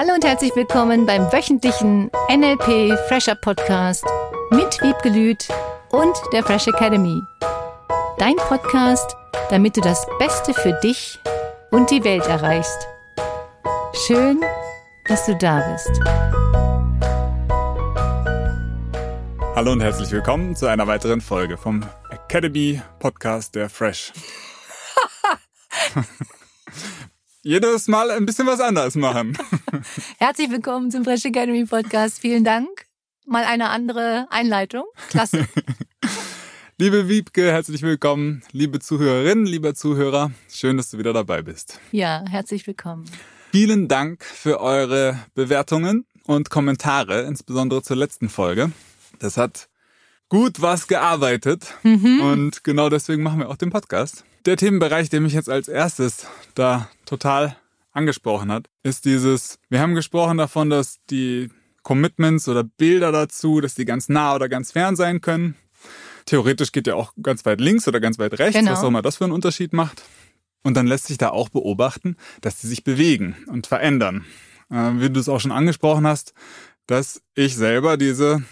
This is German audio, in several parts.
Hallo und herzlich willkommen beim wöchentlichen NLP Fresher Podcast mit Wiebke Lüth und der Fresh Academy. Dein Podcast, damit du das Beste für dich und die Welt erreichst. Schön, dass du da bist. Hallo und herzlich willkommen zu einer weiteren Folge vom Academy Podcast der Fresh. Jedes Mal ein bisschen was anderes machen. Herzlich willkommen zum Fresh Academy Podcast. Vielen Dank. Mal eine andere Einleitung. Klasse. Liebe Wiebke, herzlich willkommen. Liebe Zuhörerinnen, lieber Zuhörer, schön, dass du wieder dabei bist. Ja, herzlich willkommen. Vielen Dank für eure Bewertungen und Kommentare, insbesondere zur letzten Folge. Das hat gut was gearbeitet. Mhm. Und genau deswegen machen wir auch den Podcast. Der Themenbereich, der mich jetzt als erstes da total angesprochen hat, ist dieses, wir haben gesprochen davon, dass die Commitments oder Bilder dazu, dass die ganz nah oder ganz fern sein können. Theoretisch geht ja auch ganz weit links oder ganz weit rechts, genau. was auch immer das für einen Unterschied macht. Und dann lässt sich da auch beobachten, dass sie sich bewegen und verändern. Äh, wie du es auch schon angesprochen hast, dass ich selber diese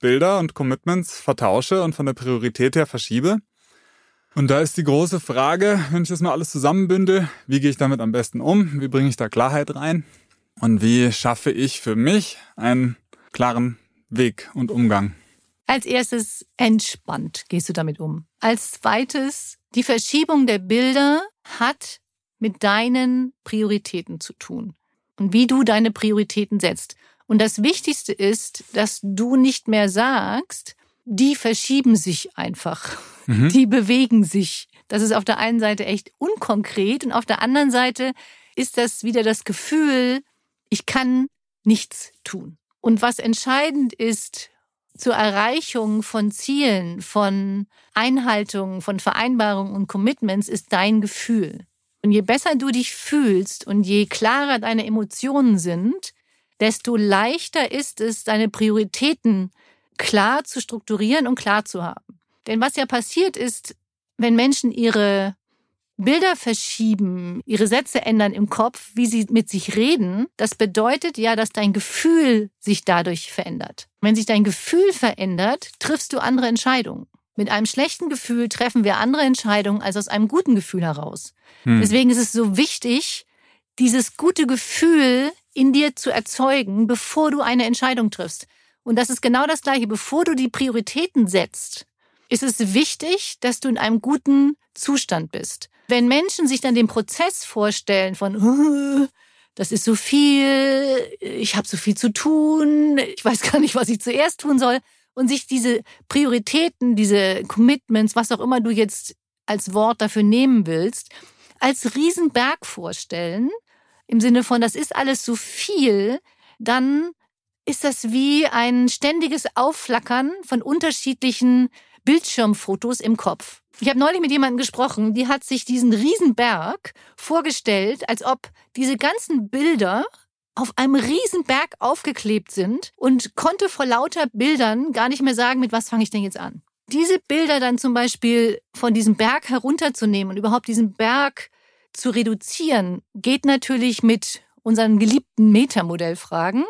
Bilder und Commitments vertausche und von der Priorität her verschiebe. Und da ist die große Frage, wenn ich das mal alles zusammenbündel, wie gehe ich damit am besten um? Wie bringe ich da Klarheit rein? Und wie schaffe ich für mich einen klaren Weg und Umgang? Als erstes entspannt gehst du damit um. Als zweites, die Verschiebung der Bilder hat mit deinen Prioritäten zu tun und wie du deine Prioritäten setzt. Und das Wichtigste ist, dass du nicht mehr sagst, die verschieben sich einfach. Mhm. Die bewegen sich. Das ist auf der einen Seite echt unkonkret und auf der anderen Seite ist das wieder das Gefühl, ich kann nichts tun. Und was entscheidend ist zur Erreichung von Zielen, von Einhaltung, von Vereinbarungen und Commitments, ist dein Gefühl. Und je besser du dich fühlst und je klarer deine Emotionen sind, desto leichter ist es, deine Prioritäten klar zu strukturieren und klar zu haben. Denn was ja passiert ist, wenn Menschen ihre Bilder verschieben, ihre Sätze ändern im Kopf, wie sie mit sich reden, das bedeutet ja, dass dein Gefühl sich dadurch verändert. Wenn sich dein Gefühl verändert, triffst du andere Entscheidungen. Mit einem schlechten Gefühl treffen wir andere Entscheidungen als aus einem guten Gefühl heraus. Hm. Deswegen ist es so wichtig, dieses gute Gefühl in dir zu erzeugen, bevor du eine Entscheidung triffst. Und das ist genau das Gleiche. Bevor du die Prioritäten setzt, ist es wichtig, dass du in einem guten Zustand bist. Wenn Menschen sich dann den Prozess vorstellen von, das ist so viel, ich habe so viel zu tun, ich weiß gar nicht, was ich zuerst tun soll, und sich diese Prioritäten, diese Commitments, was auch immer du jetzt als Wort dafür nehmen willst, als Riesenberg vorstellen, im Sinne von, das ist alles so viel, dann ist das wie ein ständiges Aufflackern von unterschiedlichen Bildschirmfotos im Kopf. Ich habe neulich mit jemandem gesprochen, die hat sich diesen Riesenberg vorgestellt, als ob diese ganzen Bilder auf einem Riesenberg aufgeklebt sind und konnte vor lauter Bildern gar nicht mehr sagen, mit was fange ich denn jetzt an. Diese Bilder dann zum Beispiel von diesem Berg herunterzunehmen und überhaupt diesen Berg zu reduzieren, geht natürlich mit unseren geliebten Metamodellfragen,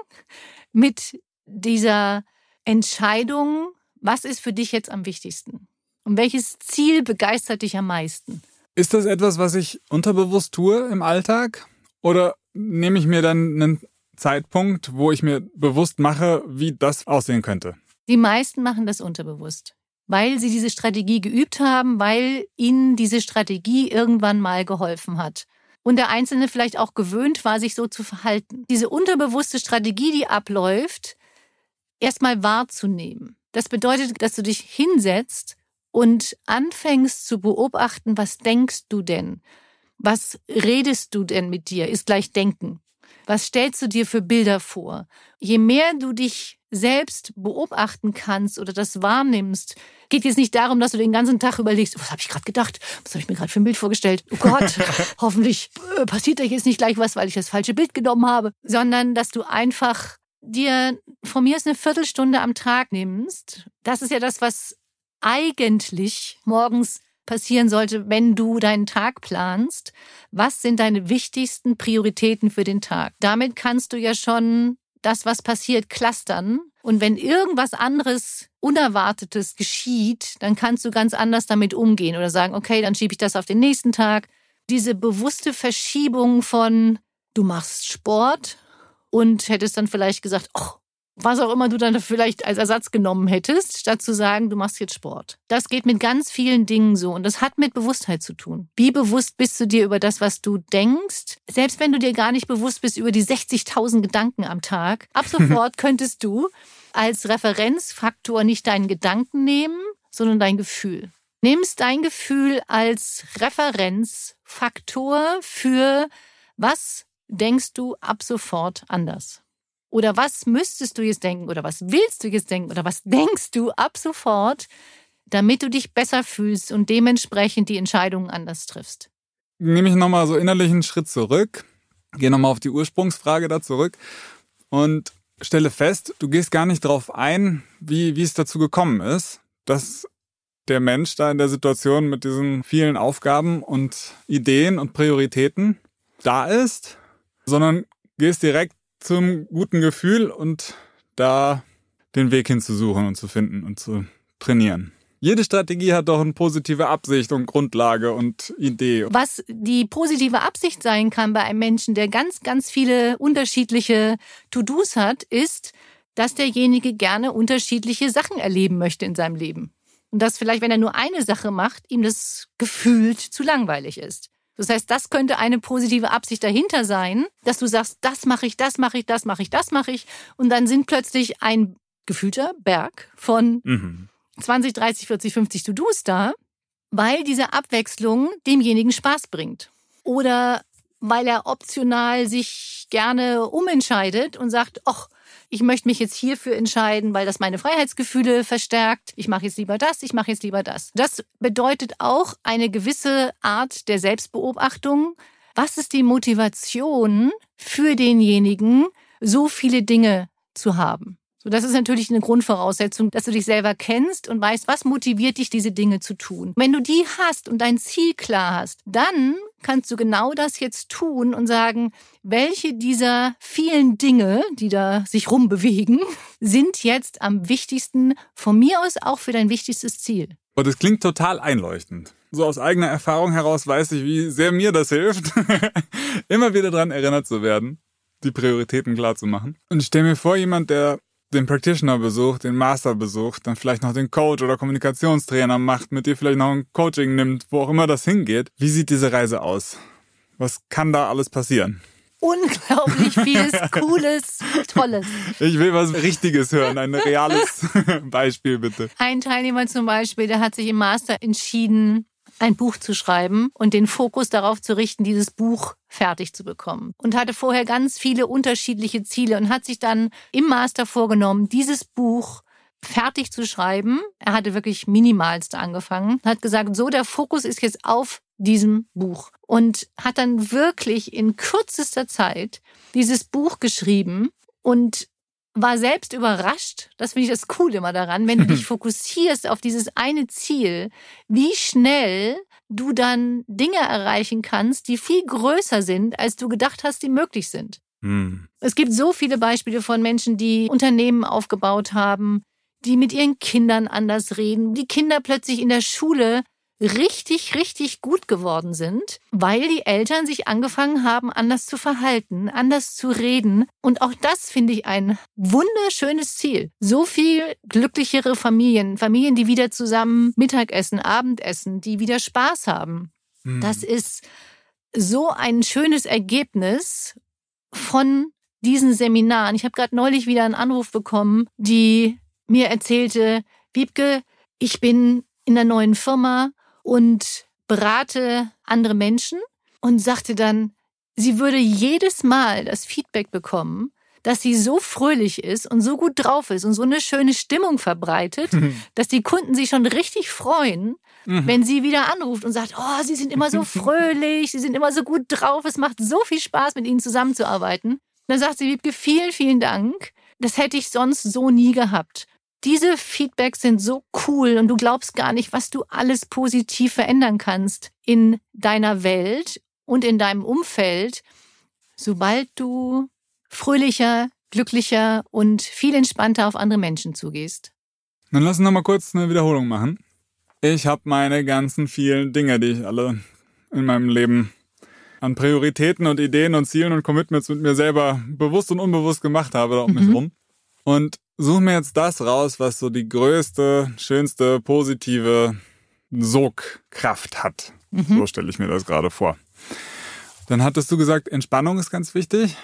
mit dieser Entscheidung, was ist für dich jetzt am wichtigsten? Und welches Ziel begeistert dich am meisten? Ist das etwas, was ich unterbewusst tue im Alltag? Oder nehme ich mir dann einen Zeitpunkt, wo ich mir bewusst mache, wie das aussehen könnte? Die meisten machen das unterbewusst weil sie diese Strategie geübt haben, weil ihnen diese Strategie irgendwann mal geholfen hat. Und der Einzelne vielleicht auch gewöhnt war, sich so zu verhalten. Diese unterbewusste Strategie, die abläuft, erstmal wahrzunehmen. Das bedeutet, dass du dich hinsetzt und anfängst zu beobachten, was denkst du denn? Was redest du denn mit dir? Ist gleich Denken. Was stellst du dir für Bilder vor? Je mehr du dich selbst beobachten kannst oder das wahrnimmst, geht jetzt nicht darum, dass du den ganzen Tag überlegst, was habe ich gerade gedacht, was habe ich mir gerade für ein Bild vorgestellt, oh Gott, hoffentlich äh, passiert da jetzt nicht gleich was, weil ich das falsche Bild genommen habe, sondern dass du einfach dir von mir aus eine Viertelstunde am Tag nimmst. Das ist ja das, was eigentlich morgens passieren sollte, wenn du deinen Tag planst. Was sind deine wichtigsten Prioritäten für den Tag? Damit kannst du ja schon das, was passiert, clustern. Und wenn irgendwas anderes Unerwartetes geschieht, dann kannst du ganz anders damit umgehen oder sagen, okay, dann schiebe ich das auf den nächsten Tag. Diese bewusste Verschiebung von, du machst Sport und hättest dann vielleicht gesagt, oh, was auch immer du dann vielleicht als Ersatz genommen hättest, statt zu sagen, du machst jetzt Sport. Das geht mit ganz vielen Dingen so und das hat mit Bewusstheit zu tun. Wie bewusst bist du dir über das, was du denkst? Selbst wenn du dir gar nicht bewusst bist über die 60.000 Gedanken am Tag, ab sofort könntest du als Referenzfaktor nicht deinen Gedanken nehmen, sondern dein Gefühl. Nimmst dein Gefühl als Referenzfaktor für was denkst du ab sofort anders? Oder was müsstest du jetzt denken? Oder was willst du jetzt denken? Oder was denkst du ab sofort, damit du dich besser fühlst und dementsprechend die Entscheidungen anders triffst? Nehme ich nochmal so innerlich einen Schritt zurück, gehe nochmal auf die Ursprungsfrage da zurück und stelle fest, du gehst gar nicht darauf ein, wie, wie es dazu gekommen ist, dass der Mensch da in der Situation mit diesen vielen Aufgaben und Ideen und Prioritäten da ist, sondern gehst direkt zum guten Gefühl und da den Weg hinzusuchen und zu finden und zu trainieren. Jede Strategie hat doch eine positive Absicht und Grundlage und Idee. Was die positive Absicht sein kann bei einem Menschen, der ganz, ganz viele unterschiedliche To-Dos hat, ist, dass derjenige gerne unterschiedliche Sachen erleben möchte in seinem Leben. Und dass vielleicht, wenn er nur eine Sache macht, ihm das gefühlt zu langweilig ist. Das heißt, das könnte eine positive Absicht dahinter sein, dass du sagst, das mache ich, das mache ich, das mache ich, das mache ich. Und dann sind plötzlich ein gefühlter Berg von mhm. 20, 30, 40, 50 To-Dos da, weil diese Abwechslung demjenigen Spaß bringt. Oder weil er optional sich gerne umentscheidet und sagt, ach, ich möchte mich jetzt hierfür entscheiden, weil das meine Freiheitsgefühle verstärkt. Ich mache jetzt lieber das, ich mache jetzt lieber das. Das bedeutet auch eine gewisse Art der Selbstbeobachtung. Was ist die Motivation für denjenigen, so viele Dinge zu haben? So, das ist natürlich eine Grundvoraussetzung, dass du dich selber kennst und weißt, was motiviert dich, diese Dinge zu tun. Wenn du die hast und dein Ziel klar hast, dann kannst du genau das jetzt tun und sagen, welche dieser vielen Dinge, die da sich rumbewegen, sind jetzt am wichtigsten, von mir aus auch für dein wichtigstes Ziel. Und das klingt total einleuchtend. So aus eigener Erfahrung heraus weiß ich, wie sehr mir das hilft, immer wieder daran erinnert zu werden, die Prioritäten klar zu machen. Und ich stelle mir vor, jemand, der den Practitioner besucht, den Master besucht, dann vielleicht noch den Coach oder Kommunikationstrainer macht, mit dir vielleicht noch ein Coaching nimmt, wo auch immer das hingeht. Wie sieht diese Reise aus? Was kann da alles passieren? Unglaublich vieles, Cooles, Tolles. Ich will was Richtiges hören, ein reales Beispiel bitte. Ein Teilnehmer zum Beispiel, der hat sich im Master entschieden, ein Buch zu schreiben und den Fokus darauf zu richten, dieses Buch fertig zu bekommen. Und hatte vorher ganz viele unterschiedliche Ziele und hat sich dann im Master vorgenommen, dieses Buch fertig zu schreiben. Er hatte wirklich minimalst angefangen, hat gesagt, so der Fokus ist jetzt auf diesem Buch und hat dann wirklich in kürzester Zeit dieses Buch geschrieben und war selbst überrascht, das finde ich das Coole immer daran, wenn du dich fokussierst auf dieses eine Ziel, wie schnell du dann Dinge erreichen kannst, die viel größer sind, als du gedacht hast, die möglich sind. Hm. Es gibt so viele Beispiele von Menschen, die Unternehmen aufgebaut haben, die mit ihren Kindern anders reden, die Kinder plötzlich in der Schule richtig, richtig gut geworden sind, weil die Eltern sich angefangen haben, anders zu verhalten, anders zu reden. Und auch das finde ich ein wunderschönes Ziel. So viel glücklichere Familien, Familien, die wieder zusammen Mittagessen, Abendessen, die wieder Spaß haben. Hm. Das ist so ein schönes Ergebnis von diesen Seminaren. Ich habe gerade neulich wieder einen Anruf bekommen, die mir erzählte, Wiebke, ich bin in der neuen Firma und berate andere Menschen und sagte dann, sie würde jedes Mal das Feedback bekommen, dass sie so fröhlich ist und so gut drauf ist und so eine schöne Stimmung verbreitet, mhm. dass die Kunden sich schon richtig freuen, mhm. wenn sie wieder anruft und sagt, oh, sie sind immer so fröhlich, sie sind immer so gut drauf, es macht so viel Spaß, mit ihnen zusammenzuarbeiten. dann sagt sie, Wiebke, vielen, vielen Dank. Das hätte ich sonst so nie gehabt diese Feedbacks sind so cool und du glaubst gar nicht, was du alles positiv verändern kannst in deiner Welt und in deinem Umfeld, sobald du fröhlicher, glücklicher und viel entspannter auf andere Menschen zugehst. Dann lass uns noch mal kurz eine Wiederholung machen. Ich habe meine ganzen vielen Dinge, die ich alle in meinem Leben an Prioritäten und Ideen und Zielen und Commitments mit mir selber bewusst und unbewusst gemacht habe, da um mhm. mich rum. Und suche mir jetzt das raus, was so die größte, schönste, positive Sogkraft hat. Mhm. So stelle ich mir das gerade vor. Dann hattest du gesagt, Entspannung ist ganz wichtig.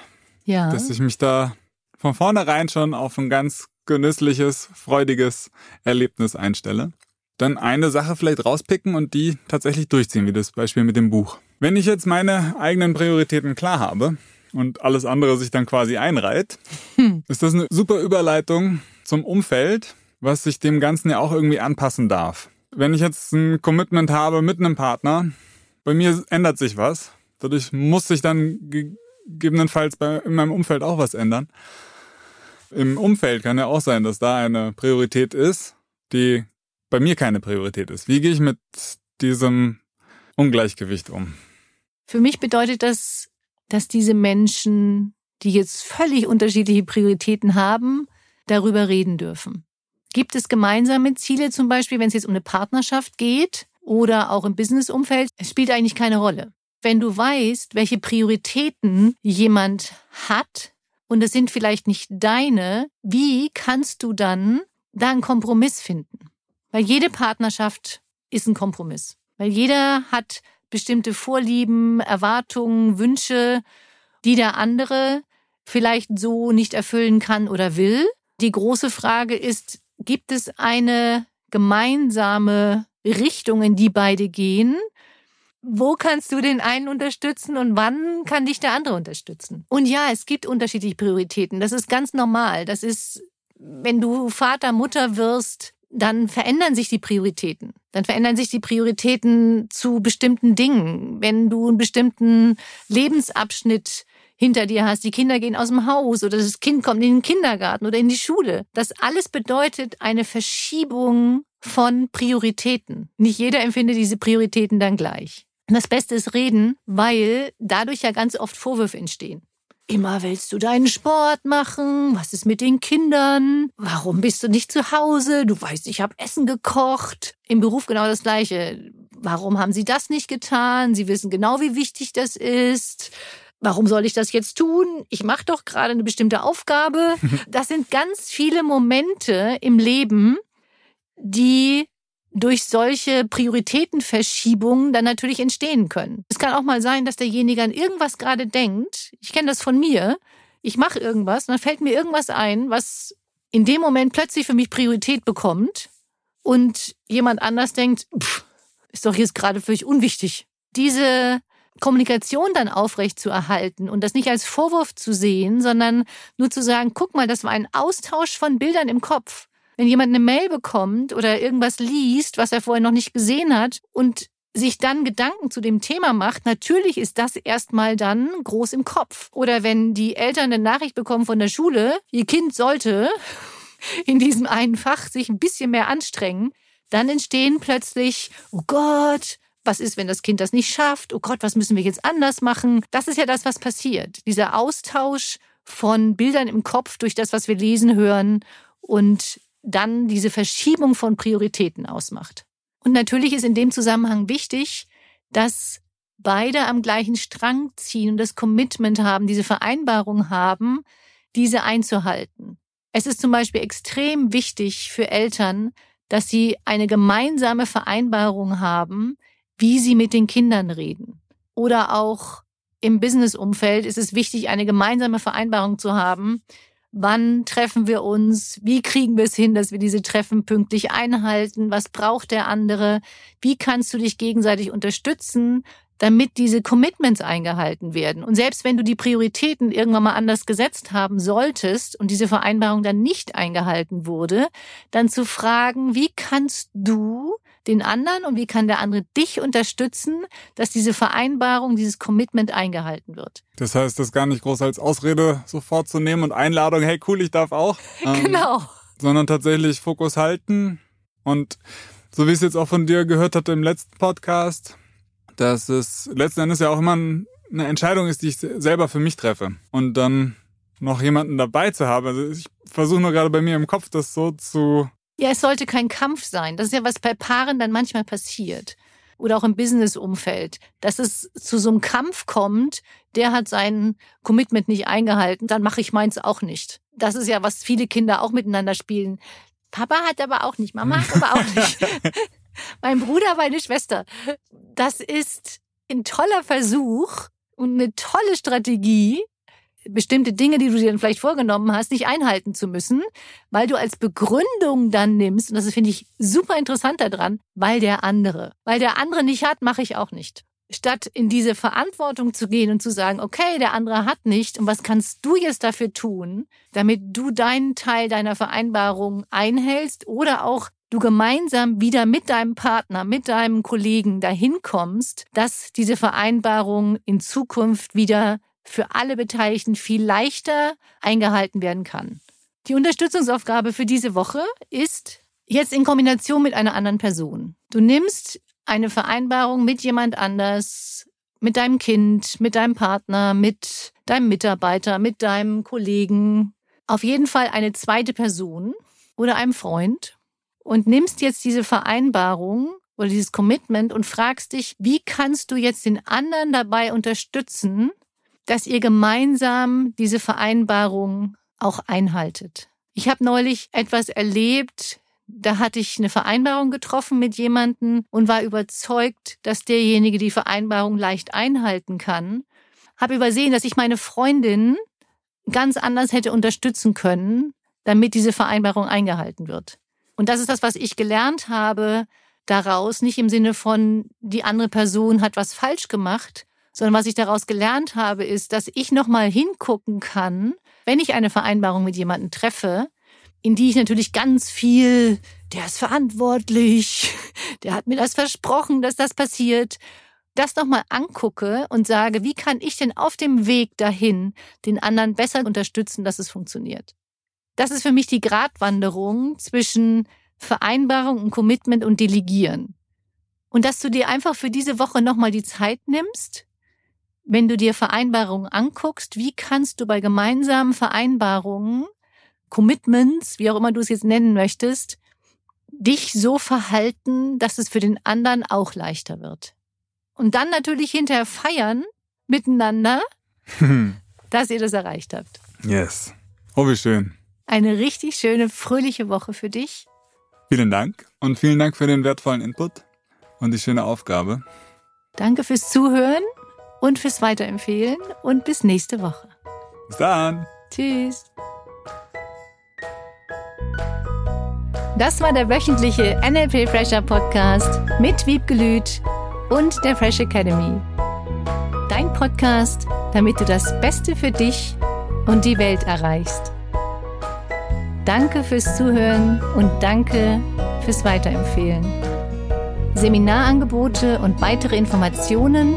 Ja. Dass ich mich da von vornherein schon auf ein ganz genüssliches, freudiges Erlebnis einstelle. Dann eine Sache vielleicht rauspicken und die tatsächlich durchziehen, wie das Beispiel mit dem Buch. Wenn ich jetzt meine eigenen Prioritäten klar habe und alles andere sich dann quasi einreiht, hm. ist das eine super Überleitung zum Umfeld, was sich dem Ganzen ja auch irgendwie anpassen darf. Wenn ich jetzt ein Commitment habe mit einem Partner, bei mir ändert sich was. Dadurch muss sich dann gegebenenfalls bei, in meinem Umfeld auch was ändern. Im Umfeld kann ja auch sein, dass da eine Priorität ist, die bei mir keine Priorität ist. Wie gehe ich mit diesem Ungleichgewicht um? Für mich bedeutet das, dass diese Menschen, die jetzt völlig unterschiedliche Prioritäten haben, darüber reden dürfen. Gibt es gemeinsame Ziele zum Beispiel, wenn es jetzt um eine Partnerschaft geht oder auch im Businessumfeld? Es spielt eigentlich keine Rolle. Wenn du weißt, welche Prioritäten jemand hat und es sind vielleicht nicht deine, wie kannst du dann da einen Kompromiss finden? Weil jede Partnerschaft ist ein Kompromiss. Weil jeder hat bestimmte Vorlieben, Erwartungen, Wünsche, die der andere vielleicht so nicht erfüllen kann oder will. Die große Frage ist, gibt es eine gemeinsame Richtung, in die beide gehen? wo kannst du den einen unterstützen und wann kann dich der andere unterstützen? Und ja, es gibt unterschiedliche Prioritäten. Das ist ganz normal. Das ist, wenn du Vater, Mutter wirst, dann verändern sich die Prioritäten. Dann verändern sich die Prioritäten zu bestimmten Dingen. Wenn du einen bestimmten Lebensabschnitt hinter dir hast, die Kinder gehen aus dem Haus oder das Kind kommt in den Kindergarten oder in die Schule. Das alles bedeutet eine Verschiebung von Prioritäten. Nicht jeder empfindet diese Prioritäten dann gleich. Das Beste ist reden, weil dadurch ja ganz oft Vorwürfe entstehen. Immer willst du deinen Sport machen? Was ist mit den Kindern? Warum bist du nicht zu Hause? Du weißt, ich habe Essen gekocht. Im Beruf genau das Gleiche. Warum haben sie das nicht getan? Sie wissen genau, wie wichtig das ist. Warum soll ich das jetzt tun? Ich mache doch gerade eine bestimmte Aufgabe. Das sind ganz viele Momente im Leben, die durch solche Prioritätenverschiebungen dann natürlich entstehen können. Es kann auch mal sein, dass derjenige an irgendwas gerade denkt. Ich kenne das von mir. Ich mache irgendwas und dann fällt mir irgendwas ein, was in dem Moment plötzlich für mich Priorität bekommt und jemand anders denkt, pff, ist doch jetzt gerade völlig unwichtig. Diese Kommunikation dann aufrecht zu erhalten und das nicht als Vorwurf zu sehen, sondern nur zu sagen, guck mal, das war ein Austausch von Bildern im Kopf. Wenn jemand eine Mail bekommt oder irgendwas liest, was er vorher noch nicht gesehen hat und sich dann Gedanken zu dem Thema macht, natürlich ist das erstmal dann groß im Kopf. Oder wenn die Eltern eine Nachricht bekommen von der Schule, ihr Kind sollte in diesem einen Fach sich ein bisschen mehr anstrengen, dann entstehen plötzlich, oh Gott, was ist, wenn das Kind das nicht schafft? Oh Gott, was müssen wir jetzt anders machen? Das ist ja das, was passiert. Dieser Austausch von Bildern im Kopf durch das, was wir lesen, hören und dann diese Verschiebung von Prioritäten ausmacht. Und natürlich ist in dem Zusammenhang wichtig, dass beide am gleichen Strang ziehen und das Commitment haben, diese Vereinbarung haben, diese einzuhalten. Es ist zum Beispiel extrem wichtig für Eltern, dass sie eine gemeinsame Vereinbarung haben, wie sie mit den Kindern reden. Oder auch im Businessumfeld ist es wichtig, eine gemeinsame Vereinbarung zu haben, Wann treffen wir uns? Wie kriegen wir es hin, dass wir diese Treffen pünktlich einhalten? Was braucht der andere? Wie kannst du dich gegenseitig unterstützen, damit diese Commitments eingehalten werden? Und selbst wenn du die Prioritäten irgendwann mal anders gesetzt haben solltest und diese Vereinbarung dann nicht eingehalten wurde, dann zu fragen, wie kannst du den anderen und wie kann der andere dich unterstützen, dass diese Vereinbarung, dieses Commitment eingehalten wird. Das heißt, das gar nicht groß als Ausrede sofort zu nehmen und Einladung, hey cool, ich darf auch. Ähm, genau. sondern tatsächlich Fokus halten. Und so wie ich es jetzt auch von dir gehört hatte im letzten Podcast, dass es letzten Endes ja auch immer eine Entscheidung ist, die ich selber für mich treffe. Und dann noch jemanden dabei zu haben. Also ich versuche nur gerade bei mir im Kopf das so zu. Ja, es sollte kein Kampf sein. Das ist ja, was bei Paaren dann manchmal passiert. Oder auch im Business-Umfeld, dass es zu so einem Kampf kommt, der hat sein Commitment nicht eingehalten, dann mache ich meins auch nicht. Das ist ja, was viele Kinder auch miteinander spielen. Papa hat aber auch nicht, Mama hat aber auch nicht. mein Bruder, meine Schwester. Das ist ein toller Versuch und eine tolle Strategie, bestimmte Dinge, die du dir dann vielleicht vorgenommen hast, nicht einhalten zu müssen, weil du als Begründung dann nimmst, und das finde ich super interessant daran, weil der andere, weil der andere nicht hat, mache ich auch nicht. Statt in diese Verantwortung zu gehen und zu sagen, okay, der andere hat nicht, und was kannst du jetzt dafür tun, damit du deinen Teil deiner Vereinbarung einhältst oder auch du gemeinsam wieder mit deinem Partner, mit deinem Kollegen dahin kommst, dass diese Vereinbarung in Zukunft wieder für alle Beteiligten viel leichter eingehalten werden kann. Die Unterstützungsaufgabe für diese Woche ist jetzt in Kombination mit einer anderen Person. Du nimmst eine Vereinbarung mit jemand anders, mit deinem Kind, mit deinem Partner, mit deinem Mitarbeiter, mit deinem Kollegen, auf jeden Fall eine zweite Person oder einem Freund und nimmst jetzt diese Vereinbarung oder dieses Commitment und fragst dich, wie kannst du jetzt den anderen dabei unterstützen, dass ihr gemeinsam diese Vereinbarung auch einhaltet. Ich habe neulich etwas erlebt, da hatte ich eine Vereinbarung getroffen mit jemandem und war überzeugt, dass derjenige die Vereinbarung leicht einhalten kann. Habe übersehen, dass ich meine Freundin ganz anders hätte unterstützen können, damit diese Vereinbarung eingehalten wird. Und das ist das, was ich gelernt habe daraus, nicht im Sinne von, die andere Person hat was falsch gemacht, sondern was ich daraus gelernt habe, ist, dass ich nochmal hingucken kann, wenn ich eine Vereinbarung mit jemandem treffe, in die ich natürlich ganz viel, der ist verantwortlich, der hat mir das versprochen, dass das passiert, das nochmal angucke und sage, wie kann ich denn auf dem Weg dahin den anderen besser unterstützen, dass es funktioniert. Das ist für mich die Gratwanderung zwischen Vereinbarung und Commitment und Delegieren. Und dass du dir einfach für diese Woche nochmal die Zeit nimmst, wenn du dir Vereinbarungen anguckst, wie kannst du bei gemeinsamen Vereinbarungen, Commitments, wie auch immer du es jetzt nennen möchtest, dich so verhalten, dass es für den anderen auch leichter wird. Und dann natürlich hinterher feiern miteinander, dass ihr das erreicht habt. Yes. Oh, wie schön. Eine richtig schöne, fröhliche Woche für dich. Vielen Dank und vielen Dank für den wertvollen Input und die schöne Aufgabe. Danke fürs Zuhören und fürs Weiterempfehlen und bis nächste Woche. Bis dann. Tschüss. Das war der wöchentliche NLP Fresher Podcast mit Wiebgelüt und der Fresh Academy. Dein Podcast, damit du das Beste für dich und die Welt erreichst. Danke fürs Zuhören und danke fürs Weiterempfehlen. Seminarangebote und weitere Informationen